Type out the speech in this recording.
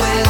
will